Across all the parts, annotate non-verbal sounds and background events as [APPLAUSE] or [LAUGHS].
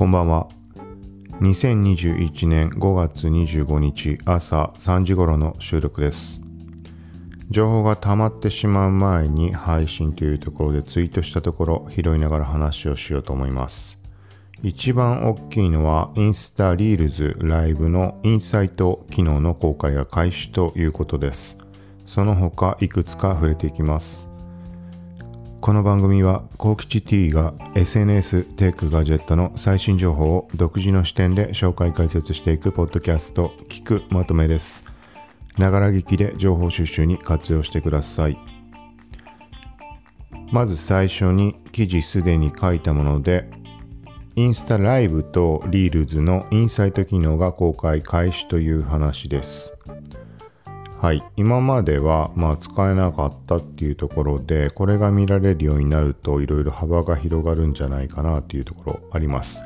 こんばんは。2021年5月25日朝3時頃の収録です。情報が溜まってしまう前に配信というところでツイートしたところ拾いながら話をしようと思います。一番大きいのはインスタリールズライブのインサイト機能の公開が開始ということです。その他いくつか触れていきます。この番組は幸吉 T が SNS テックガジェットの最新情報を独自の視点で紹介解説していくポッドキャスト聞くまとめです。ながら聞きで情報収集に活用してください。まず最初に記事すでに書いたものでインスタライブとリールズのインサイト機能が公開開始という話です。はい、今までは、まあ、使えなかったっていうところでこれが見られるようになるといろいろ幅が広がるんじゃないかなっていうところあります。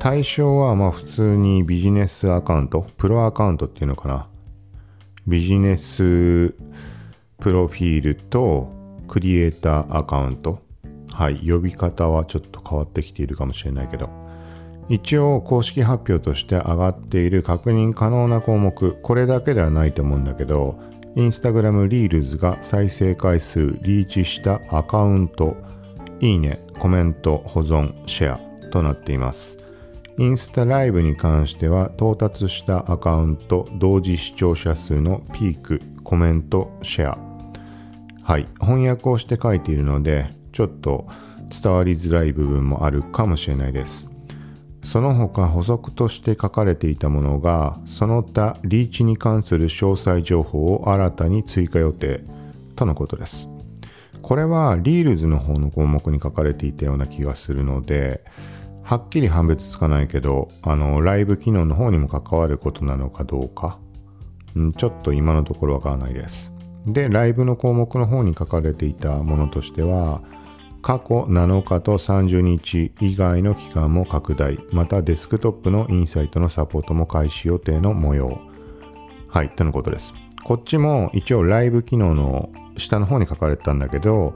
対象はまあ普通にビジネスアカウントプロアカウントっていうのかな。ビジネスプロフィールとクリエイターアカウント。はい。呼び方はちょっと変わってきているかもしれないけど。一応公式発表として上がっている確認可能な項目これだけではないと思うんだけどインスタグラムリールズが再生回数リーチしたアカウントいいねコメント保存シェアとなっています。インスタライブに関しては到達したアカウント同時視聴者数のピークコメントシェア。はい翻訳をして書いているのでちょっと伝わりづらい部分もあるかもしれないです。その他補足として書かれていたものがその他リーチに関する詳細情報を新たに追加予定とのことです。これはリールズの方の項目に書かれていたような気がするのではっきり判別つかないけどあのライブ機能の方にも関わることなのかどうか、ん、ちょっと今のところわからないです。でライブの項目の方に書かれていたものとしては過去7日と30日以外の期間も拡大、またデスクトップのインサイトのサポートも開始予定の模様。はい、とのことです。こっちも一応ライブ機能の下の方に書かれてたんだけど、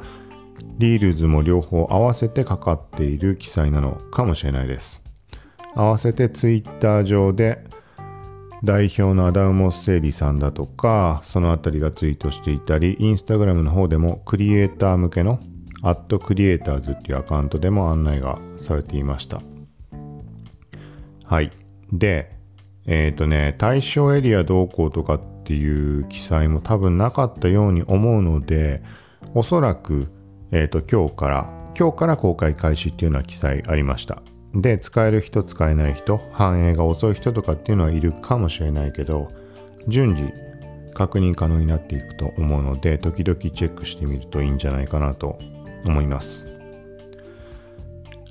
リールズも両方合わせてかかっている記載なのかもしれないです。合わせてツイッター上で代表のアダウモス・セイリさんだとか、そのあたりがツイートしていたり、インスタグラムの方でもクリエイター向けのアットクリエイターズっていうアカウントでも案内がされていました。はい。で、えっ、ー、とね、対象エリアどうこうとかっていう記載も多分なかったように思うので、おそらく、えっ、ー、と、今日から、今日から公開開始っていうのは記載ありました。で、使える人、使えない人、反映が遅い人とかっていうのはいるかもしれないけど、順次確認可能になっていくと思うので、時々チェックしてみるといいんじゃないかなと思います。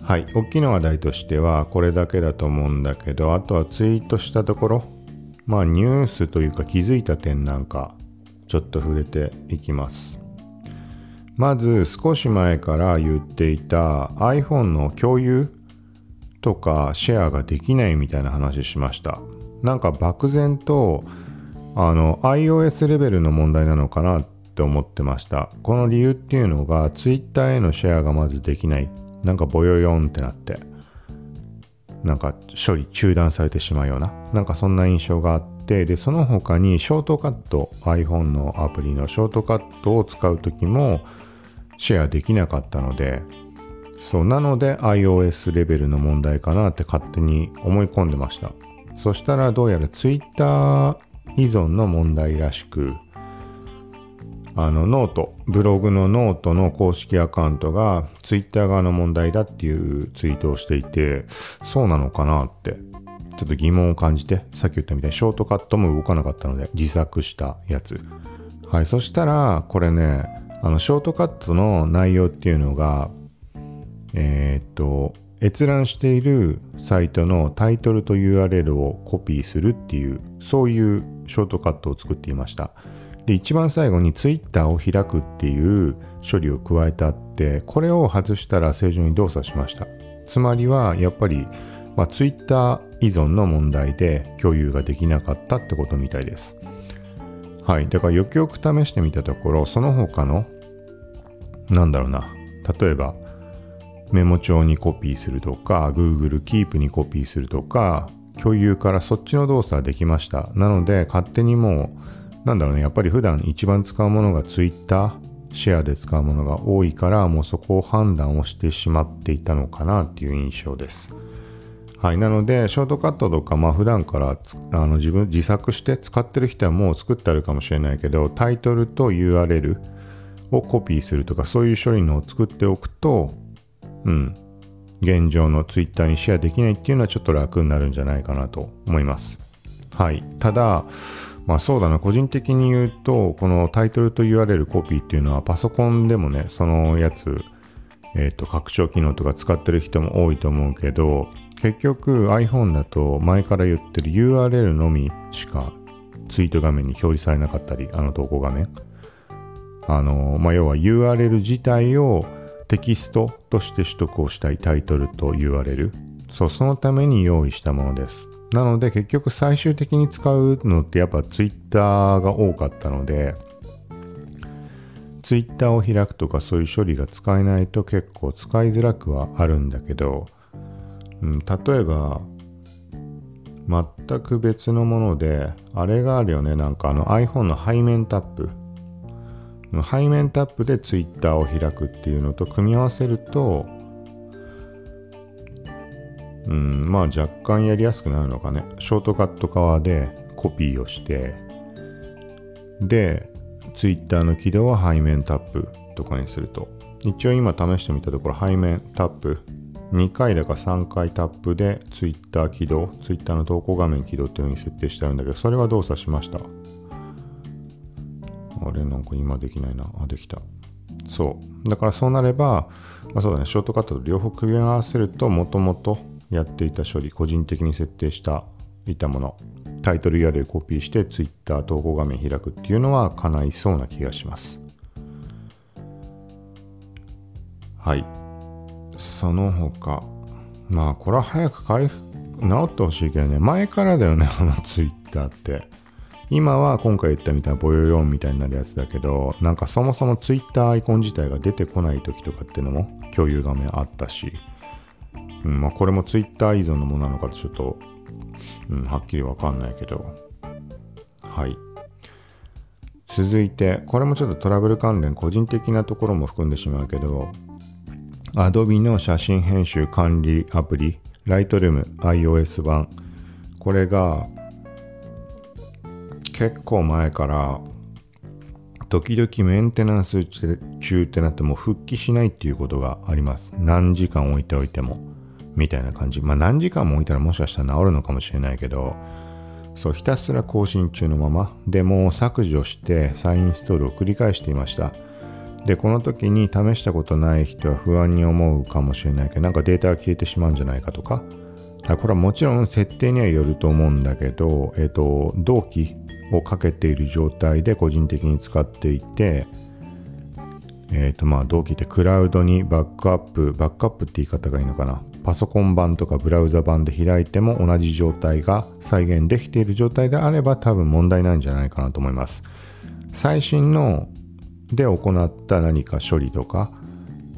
はい、大きな話題としてはこれだけだと思うんだけど、あとはツイートしたところ、まあニュースというか気づいた点なんかちょっと触れていきます。まず少し前から言っていた iPhone の共有とかシェアができないみたいな話しました。なんか漠然とあの iOS レベルの問題なのかなって思ってました。この理由っていうのが Twitter へのシェアがまずできない。なんかボヨヨンってなって。なんか処理中断されてしまうような。なんかそんな印象があって。でその他にショートカット iPhone のアプリのショートカットを使う時もシェアできなかったので。そうなので iOS レベルの問題かなって勝手に思い込んでました。そしたらどうやら Twitter 依存の問題らしくあのノート、ブログのノートの公式アカウントがツイッター側の問題だっていうツイートをしていて、そうなのかなって、ちょっと疑問を感じて、さっき言ったみたいにショートカットも動かなかったので、自作したやつ。はい、そしたら、これね、あの、ショートカットの内容っていうのが、えー、っと、閲覧しているサイトのタイトルと URL をコピーするっていう、そういうショートカットを作っていました。で一番最後に Twitter を開くっていう処理を加えてあってこれを外したら正常に動作しました。つまりはやっぱり、まあ、Twitter 依存の問題で共有ができなかったってことみたいです。はい。だからよくよく試してみたところその他のなんだろうな例えばメモ帳にコピーするとか Google Keep にコピーするとか共有からそっちの動作はできました。なので勝手にもうなんだろうねやっぱり普段一番使うものが Twitter シェアで使うものが多いからもうそこを判断をしてしまっていたのかなっていう印象ですはい。なので、ショートカットとか、まあ普段からあの自分自作して使ってる人はもう作ってあるかもしれないけど、タイトルと URL をコピーするとか、そういう処理のを作っておくと、うん。現状の Twitter にシェアできないっていうのはちょっと楽になるんじゃないかなと思います。はい。ただ、まあそうだな、個人的に言うと、このタイトルと URL コピーっていうのはパソコンでもね、そのやつ、えっ、ー、と、拡張機能とか使ってる人も多いと思うけど、結局 iPhone だと前から言ってる URL のみしかツイート画面に表示されなかったり、あの投稿画面。あの、まあ、要は URL 自体をテキストとして取得をしたいタイトルと URL。そう、そのために用意したものです。なので結局最終的に使うのってやっぱ Twitter が多かったので、Twitter を開くとかそういう処理が使えないと結構使いづらくはあるんだけど、うん、例えば全く別のものであれがあるよね。なんかあの iPhone の背面タップ。背面タップで Twitter を開くっていうのと組み合わせるとうんまあ若干やりやすくなるのかねショートカット側でコピーをしてで Twitter の起動は背面タップとかにすると一応今試してみたところ背面タップ2回だか3回タップで Twitter 起動、Twitter の投稿画面起動っていう風に設定してあるんだけど、それは動作しました。あれ、なんか今できないな。あ、できた。そう。だからそうなれば、まあ、そうだね、ショートカットと両方組み合わせると、もともとやっていた処理、個人的に設定したいたもの、タイトル URL コピーして Twitter 投稿画面開くっていうのは叶いそうな気がします。はい。その他、まあこれは早く回復、治ってほしいけどね、前からだよね、あのツイッターって。今は今回言ったみたいなボヨヨンみたいになるやつだけど、なんかそもそもツイッターアイコン自体が出てこない時とかっていうのも共有画面あったし、うん、まあこれもツイッター依存のものなのかちょっと、うん、はっきりわかんないけど、はい。続いて、これもちょっとトラブル関連、個人的なところも含んでしまうけど、Adobe の写真編集管理アプリ Lightroom iOS 版。これが結構前から時々メンテナンス中ってなっても復帰しないっていうことがあります。何時間置いておいても。みたいな感じまあ何時間も置いたらもしかしたら治るのかもしれないけどそうひたすら更新中のままでも削除して再インストールを繰り返していましたで、この時に試したことない人は不安に思うかもしれないけど、なんかデータが消えてしまうんじゃないかとか、これはもちろん設定にはよると思うんだけど、えっ、ー、と、同期をかけている状態で個人的に使っていて、えっ、ー、とまあ同期ってクラウドにバックアップ、バックアップって言い方がいいのかな。パソコン版とかブラウザ版で開いても同じ状態が再現できている状態であれば多分問題ないんじゃないかなと思います。最新ので行った何か処理とか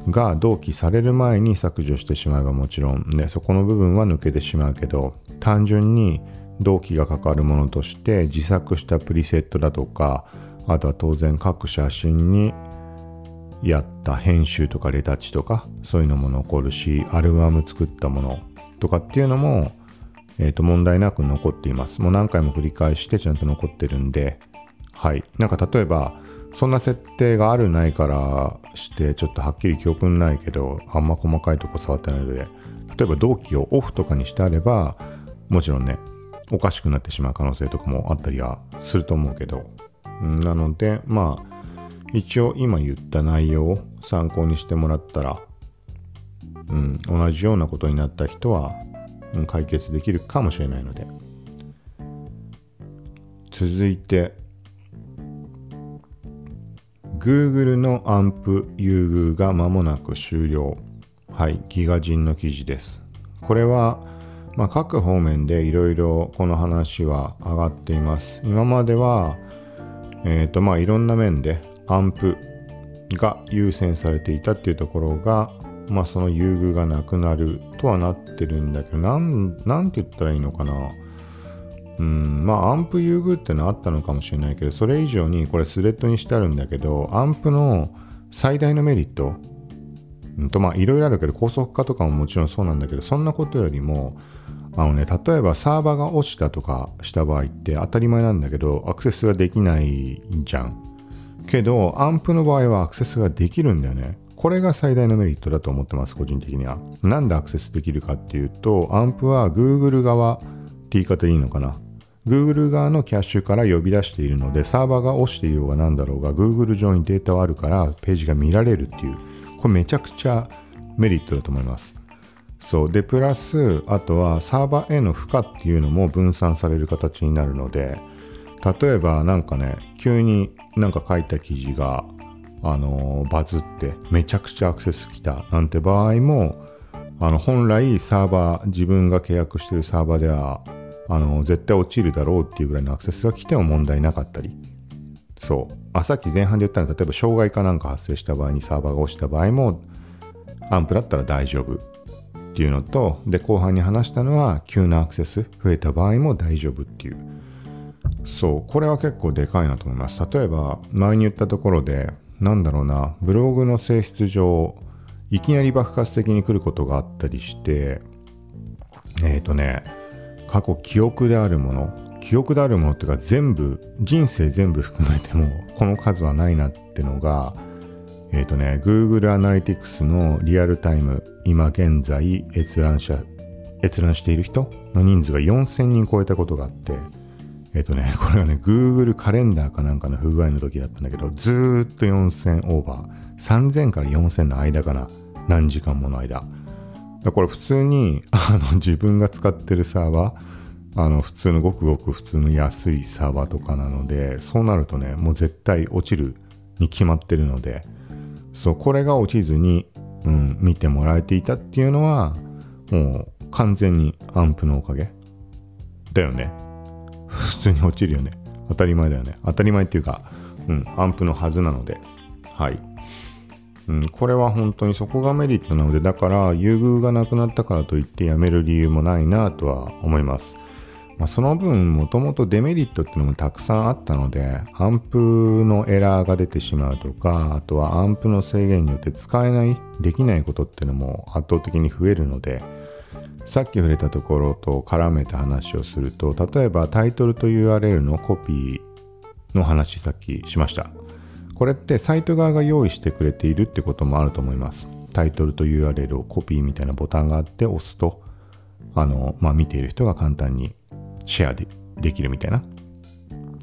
が同期される前に削除してしまえばもちろんねそこの部分は抜けてしまうけど単純に同期がかかるものとして自作したプリセットだとかあとは当然各写真にやった編集とかレタッチとかそういうのも残るしアルバム作ったものとかっていうのも、えー、と問題なく残っています。もう何回も繰り返してちゃんと残ってるんではい。なんか例えばそんな設定があるないからしてちょっとはっきり記憶ないけどあんま細かいとこ触ってないので例えば同期をオフとかにしてあればもちろんねおかしくなってしまう可能性とかもあったりはすると思うけど。なのでまあ一応今言った内容を参考にしてもらったらうん同じようなことになった人は、うん、解決できるかもしれないので続いて Google のアンプ優遇が間もなく終了。はい、ギガ人の記事です。これは、まあ、各方面でいろいろこの話は上がっています。今までは、えっ、ー、とまあいろんな面でアンプが優先されていたっていうところが、まあその優遇がなくなるとはなってるんだけど、なん、なんて言ったらいいのかな。うん、まあアンプ優遇ってのはあったのかもしれないけど、それ以上にこれスレッドにしてあるんだけど、アンプの最大のメリット、うんとまあいろいろあるけど高速化とかももちろんそうなんだけどそんなことよりもあのね例えばサーバーが落ちたとかした場合って当たり前なんだけどアクセスができないじゃんけどアンプの場合はアクセスができるんだよねこれが最大のメリットだと思ってます個人的にはなんでアクセスできるかっていうとアンプは Google 側って言い方でいいのかな Google 側のキャッシュから呼び出しているのでサーバーが落ちていようが何だろうが Google 上にデータはあるからページが見られるっていうこれめちゃくちゃメリットだと思います。そう。で、プラス、あとはサーバーへの負荷っていうのも分散される形になるので、例えばなんかね、急になんか書いた記事が、あの、バズってめちゃくちゃアクセス来たなんて場合も、あの、本来サーバー、自分が契約してるサーバーでは、あの、絶対落ちるだろうっていうぐらいのアクセスが来ても問題なかったり、そう。あ、さっき前半で言ったのは、例えば障害かなんか発生した場合にサーバーが落ちた場合も、アンプだったら大丈夫っていうのと、で、後半に話したのは、急なアクセス増えた場合も大丈夫っていう。そう、これは結構でかいなと思います。例えば、前に言ったところで、なんだろうな、ブログの性質上、いきなり爆発的に来ることがあったりして、えっ、ー、とね、過去記憶であるもの、記憶であるものっていうか全部人生全部含めてもこの数はないなってのがえっ、ー、とね Google アナリティクスのリアルタイム今現在閲覧者閲覧している人の人数が4000人超えたことがあってえっ、ー、とね [LAUGHS] これはね Google カレンダーかなんかの不具合の時だったんだけどずーっと4000オーバー。3000から4000の間かな。何時間もの間。これ普通に [LAUGHS] あの自分が使ってるサーバーあの普通のごくごく普通の安いサーバーとかなのでそうなるとねもう絶対落ちるに決まってるのでそうこれが落ちずに、うん、見てもらえていたっていうのはもう完全にアンプのおかげだよね。普通に落ちるよね。当たり前だよね。当たり前っていうか、うん、アンプのはずなので。はい。うん、これは本当にそこがメリットなのでだから優遇がなくなったからといってやめる理由もないなとは思います。まあ、その分もともとデメリットっていうのもたくさんあったのでアンプのエラーが出てしまうとかあとはアンプの制限によって使えないできないことっていうのも圧倒的に増えるのでさっき触れたところと絡めた話をすると例えばタイトルと URL のコピーの話さっきしましたこれってサイト側が用意してくれているってこともあると思いますタイトルと URL をコピーみたいなボタンがあって押すとあの、まあ、見ている人が簡単にシェアでできるみたいな。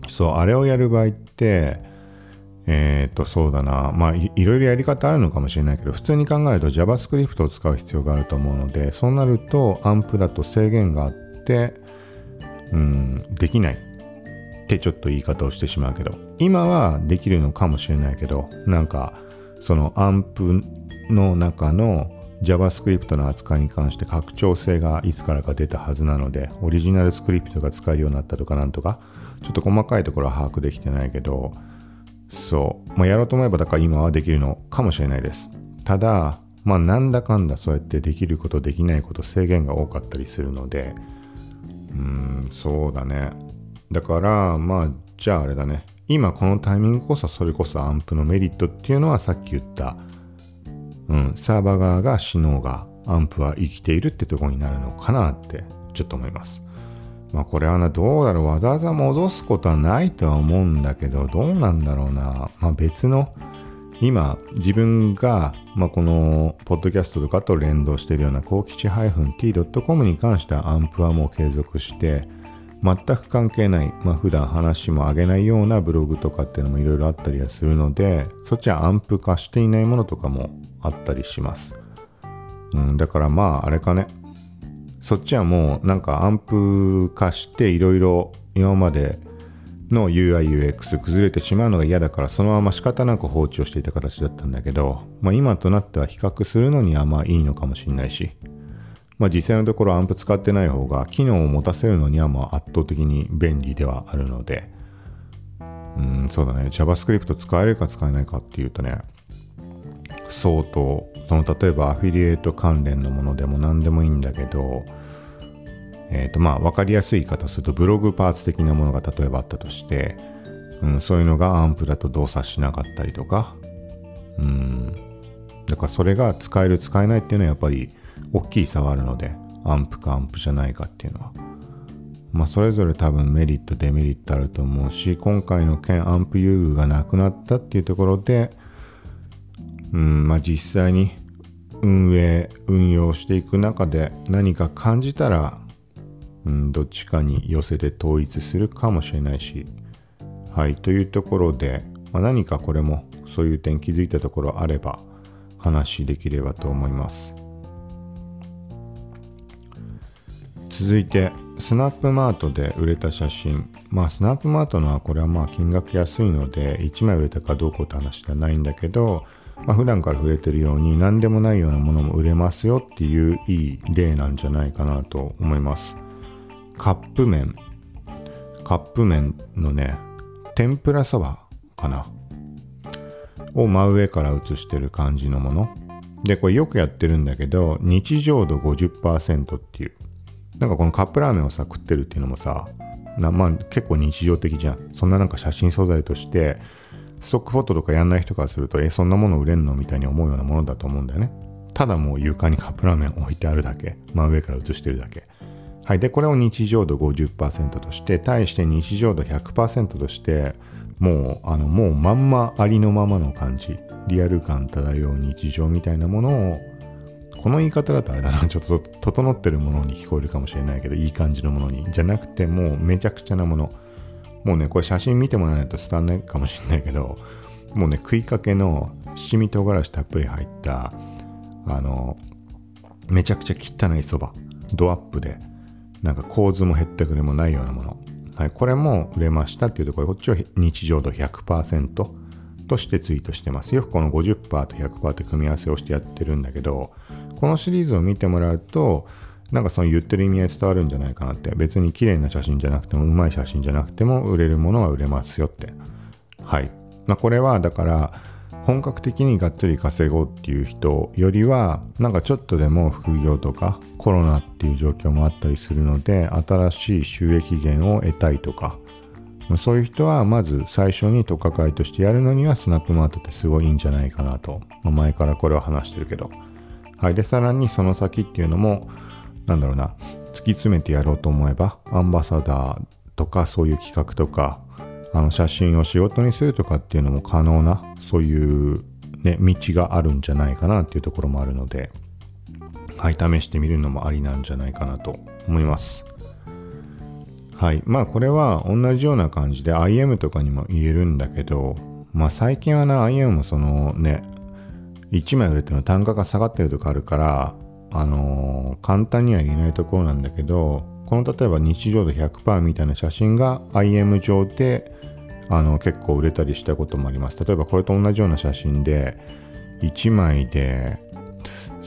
そう、あれをやる場合って、えっ、と、そうだな。まあい、いろいろやり方あるのかもしれないけど、普通に考えると JavaScript を使う必要があると思うので、そうなると、アンプだと制限があって、うん、できないってちょっと言い方をしてしまうけど、今はできるのかもしれないけど、なんか、そのアンプの中の JavaScript の扱いに関して拡張性がいつからか出たはずなので、オリジナルスクリプトが使えるようになったとかなんとか、ちょっと細かいところは把握できてないけど、そう、まあ、やろうと思えばだから今はできるのかもしれないです。ただ、まあなんだかんだそうやってできることできないこと制限が多かったりするので、うん、そうだね。だから、まあ、じゃああれだね。今このタイミングこそそれこそアンプのメリットっていうのはさっき言ったうん、サーバー側が死のうがアンプは生きているってとこになるのかなってちょっと思います。まあこれはな、どうだろう。わざわざ戻すことはないとは思うんだけど、どうなんだろうな。まあ別の、今自分が、まあ、このポッドキャストとかと連動しているような高吉 -t.com に関してはアンプはもう継続して全く関係ない、まあ、普段話も上げないようなブログとかっていうのもいろいろあったりはするのでそっちはアンプ化していないものとかもあったりします。うん、だからまああれかね。そっちはもうなんかアンプ化していろいろ今までの UIUX 崩れてしまうのが嫌だからそのまま仕方なく放置をしていた形だったんだけど、まあ、今となっては比較するのにはまあいいのかもしれないし、まあ、実際のところアンプ使ってない方が機能を持たせるのにはまあ圧倒的に便利ではあるのでうんそうだね。JavaScript 使えるか使えないかっていうとね相当その例えばアフィリエイト関連のものでも何でもいいんだけど、えっ、ー、とまあ分かりやすい言い方するとブログパーツ的なものが例えばあったとして、うん、そういうのがアンプだと動作しなかったりとか、うん、だからそれが使える使えないっていうのはやっぱり大きい差はあるので、アンプかアンプじゃないかっていうのは。まあそれぞれ多分メリットデメリットあると思うし、今回の件アンプ遊具がなくなったっていうところで、うん、まあ実際に運営、運用していく中で何か感じたら、うん、どっちかに寄せて統一するかもしれないし、はい、というところで、まあ、何かこれもそういう点気づいたところあれば話できればと思います。続いて、スナップマートで売れた写真。まあ、スナップマートのはこれはまあ金額安いので、1枚売れたかどうかって話じゃないんだけど、まあ、普段から触れてるように何でもないようなものも売れますよっていういい例なんじゃないかなと思います。カップ麺。カップ麺のね、天ぷらそばかな。を真上から写してる感じのもの。で、これよくやってるんだけど、日常度50%っていう。なんかこのカップラーメンをさ、食ってるっていうのもさ、なまあ結構日常的じゃん。そんななんか写真素材として、ストックフォトとかやんない人からすると、え、そんなもの売れんのみたいに思うようなものだと思うんだよね。ただもう床にカップラーメン置いてあるだけ。真上から写してるだけ。はい。で、これを日常度50%として、対して日常度100%として、もう、あの、もうまんまありのままの感じ。リアル感漂う日常みたいなものを、この言い方だとあれだな、ちょっと整ってるものに聞こえるかもしれないけど、いい感じのものに。じゃなくて、もうめちゃくちゃなもの。もうね、これ写真見てもらわないと伝わんないかもしれないけど、もうね、食いかけの七味唐辛子たっぷり入った、あの、めちゃくちゃ汚いそば、ドアップで、なんか構図も減ったくれもないようなもの。はい、これも売れましたっていうところ、こっちは日常度100%としてツイートしてます。よくこの50%と100%って組み合わせをしてやってるんだけど、このシリーズを見てもらうと、なんかその言ってる意味合い伝わるんじゃないかなって。別に綺麗な写真じゃなくても、うまい写真じゃなくても、売れるものは売れますよって。はい。まあ、これはだから、本格的にがっつり稼ごうっていう人よりは、なんかちょっとでも副業とかコロナっていう状況もあったりするので、新しい収益源を得たいとか、そういう人はまず最初に特化会としてやるのにはスナップマートってすごいいいんじゃないかなと。まあ、前からこれは話してるけど。はい。で、さらにその先っていうのも、なんだろうな、突き詰めてやろうと思えば、アンバサダーとかそういう企画とか、あの写真を仕事にするとかっていうのも可能な、そういうね、道があるんじゃないかなっていうところもあるので、はい、試してみるのもありなんじゃないかなと思います。はい。まあこれは同じような感じで IM とかにも言えるんだけど、まあ最近はな、IM もそのね、1枚売れての単価が下がってるとかあるから、あのー、簡単には言えないところなんだけど、この例えば日常度100%みたいな写真が IM 上であの結構売れたりしたこともあります。例えばこれと同じような写真で1枚で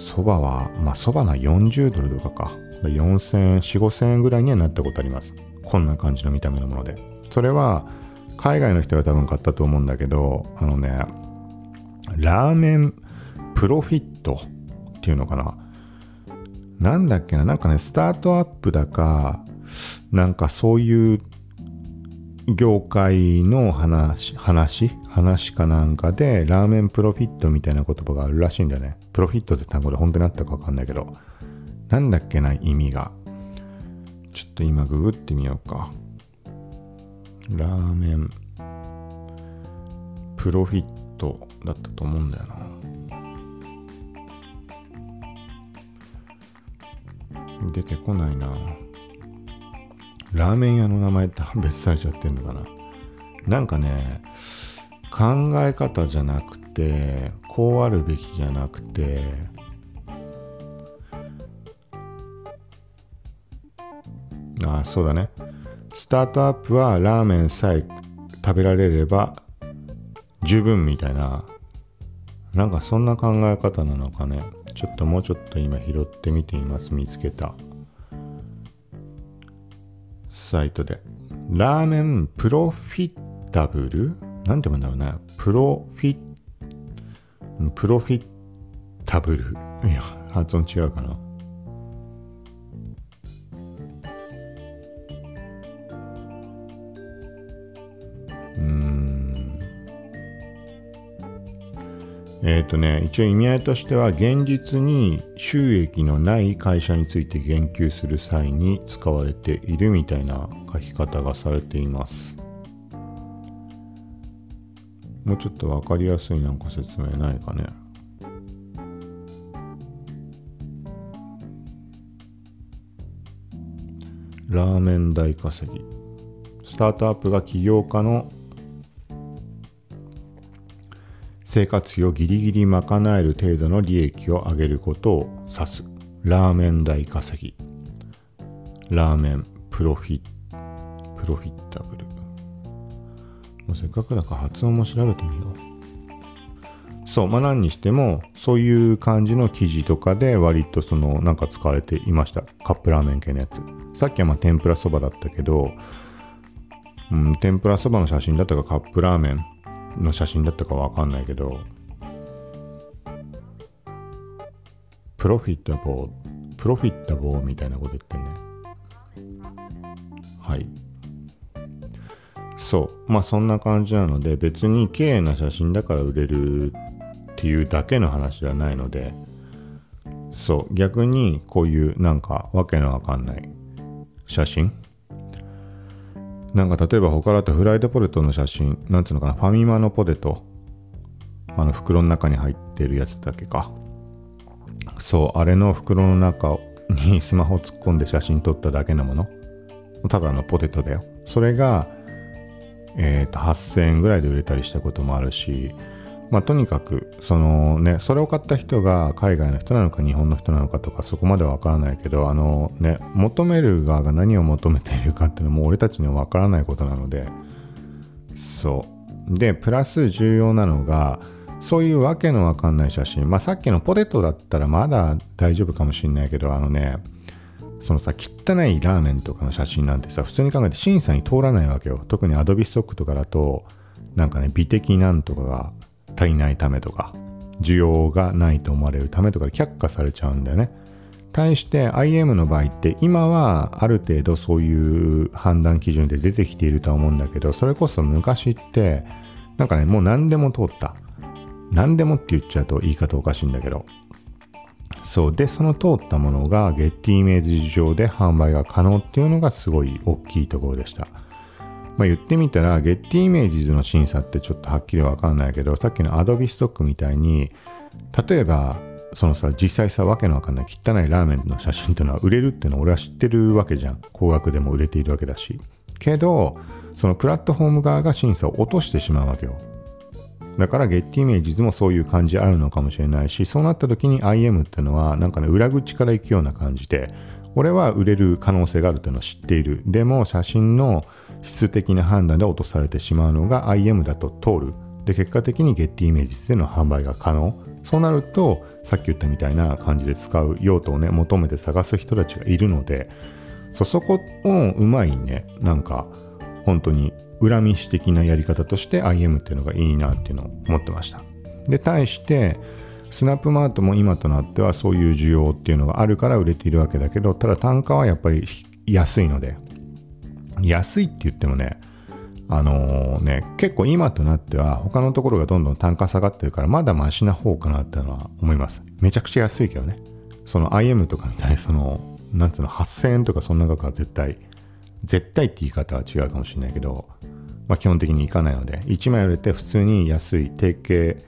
そばは、まあそばな40ドルとかか。4000円、4、5000円ぐらいにはなったことあります。こんな感じの見た目のもので。それは海外の人が多分買ったと思うんだけど、あのね、ラーメンプロフィットっていうのかな。なんだっけな、なんかね、スタートアップだか、なんかそういう業界の話、話？話かなんかで、ラーメンプロフィットみたいな言葉があるらしいんだよね。プロフィットって単語で本当にあったかわかんないけど、なんだっけな、意味が。ちょっと今ググってみようか。ラーメンプロフィットだったと思うんだよな。出てこないな。ラーメン屋の名前って判別されちゃってんのかな。なんかね、考え方じゃなくて、こうあるべきじゃなくて、あ、そうだね。スタートアップはラーメンさえ食べられれば十分みたいな、なんかそんな考え方なのかね。ちょっともうちょっと今拾ってみています。見つけた。サイトで。ラーメンプロフィッタブル？なんて読んだろうな。プロフィッ、プロフィッタブル。いや、発音違うかな。えっ、とね、一応意味合いとしては、現実に収益のない会社について言及する際に使われているみたいな書き方がされています。もうちょっとわかりやすいなんか説明ないかね。ラーメン代稼ぎ。スタートアップが起業家の生活費をギリギリ賄える程度の利益を上げることを指す。ラーメン代稼ぎ。ラーメンプロフィプロフィッタブル。もうせっかくだから発音も調べてみよう。そう、まあ何にしても、そういう感じの記事とかで割とそのなんか使われていました。カップラーメン系のやつ。さっきはまあ天ぷらそばだったけど、うん、天ぷらそばの写真だったかカップラーメンの写真だったかわかんないけど、プロフィッタボー、プロフィッタボーみたいなこと言ってんね。はい。そう。まあそんな感じなので、別に綺麗な写真だから売れるっていうだけの話ではないので、そう。逆にこういうなんかわけのわかんない写真なんか例えば他だとフライドポテトの写真、なんつうのかな、ファミマのポテト、あの袋の中に入ってるやつだけか。そう、あれの袋の中に [LAUGHS] スマホ突っ込んで写真撮っただけのもの。ただのポテトだよ。それが、えっ、と、8000円ぐらいで売れたりしたこともあるし、まあとにかく、そのね、それを買った人が海外の人なのか日本の人なのかとかそこまではわからないけど、あのね、求める側が何を求めているかっていうのも俺たちにはわからないことなので、そう。で、プラス重要なのが、そういうわけのわかんない写真。まあさっきのポテトだったらまだ大丈夫かもしんないけど、あのね、そのさ、汚いラーメンとかの写真なんてさ、普通に考えて審査に通らないわけよ。特にアドビストックとかだと、なんかね、美的なんとかが足りないためとか、需要がないと思われるためとかで却下されちゃうんだよね。対して IM の場合って今はある程度そういう判断基準で出てきているとは思うんだけど、それこそ昔って、なんかね、もう何でも通った。何でもって言っちゃうと言い方おかしいんだけど、そう。で、その通ったものが、ゲッティイメージ上で販売が可能っていうのがすごい大きいところでした。まあ言ってみたら、ゲッティイメージズの審査ってちょっとはっきりわかんないけど、さっきのアドビストックみたいに、例えば、そのさ、実際さ、わけのわかんない汚いラーメンの写真っていうのは売れるっていうのは俺は知ってるわけじゃん。高額でも売れているわけだし。けど、そのプラットフォーム側が審査を落としてしまうわけよ。だからゲッティイメージズもそういう感じあるのかもしれないし、そうなった時に IM っていうのはなんかね、裏口から行くような感じで、俺は売れる可能性があるっていうのを知っている。でも写真の質的な判断で落とされてしまうのが IM だと通る。で、結果的にゲッティイメージでの販売が可能。そうなると、さっき言ったみたいな感じで使う用途をね、求めて探す人たちがいるので、そ、そこをうまいね、なんか、本当に恨み師的なやり方として IM っていうのがいいなっていうのを思ってました。で、対して、スナップマートも今となってはそういう需要っていうのがあるから売れているわけだけど、ただ単価はやっぱり安いので、安いって言ってもね、あのね、結構今となっては他のところがどんどん単価下がってるからまだマシな方かなってのは思います。めちゃくちゃ安いけどね。その IM とかみたいにその、なんつうの、8000円とかそんな額は絶対、絶対って言い方は違うかもしれないけど、まあ基本的にいかないので、1枚売れて普通に安い定型、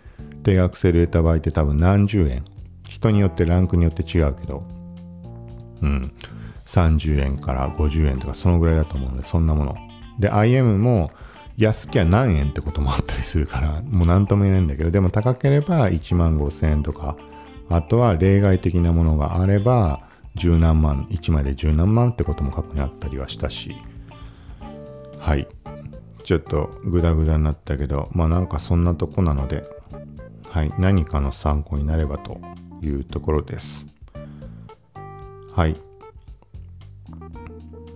定額制で売れた場合って多分何十円。人によってランクによって違うけど、うん。30円から50円とかそのぐらいだと思うので、そんなもの。で、IM も安きゃ何円ってこともあったりするから、[LAUGHS] もう何とも言えないんだけど、でも高ければ1万5千円とか、あとは例外的なものがあれば、十何万、1枚で十何万ってことも過去にあったりはしたし、はい。ちょっとグダグダになったけど、まあなんかそんなとこなので、はい。何かの参考になればというところです。はい。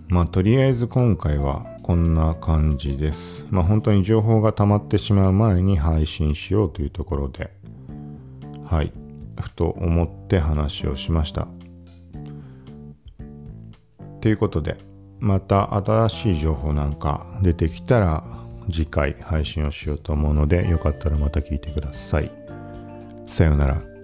まあとりあえず今回はこんな感じです。まあ本当に情報が溜まってしまう前に配信しようというところで、はい。ふと思って話をしました。ということで、また新しい情報なんか出てきたら次回配信をしようと思うので、よかったらまた聞いてください。さようなら。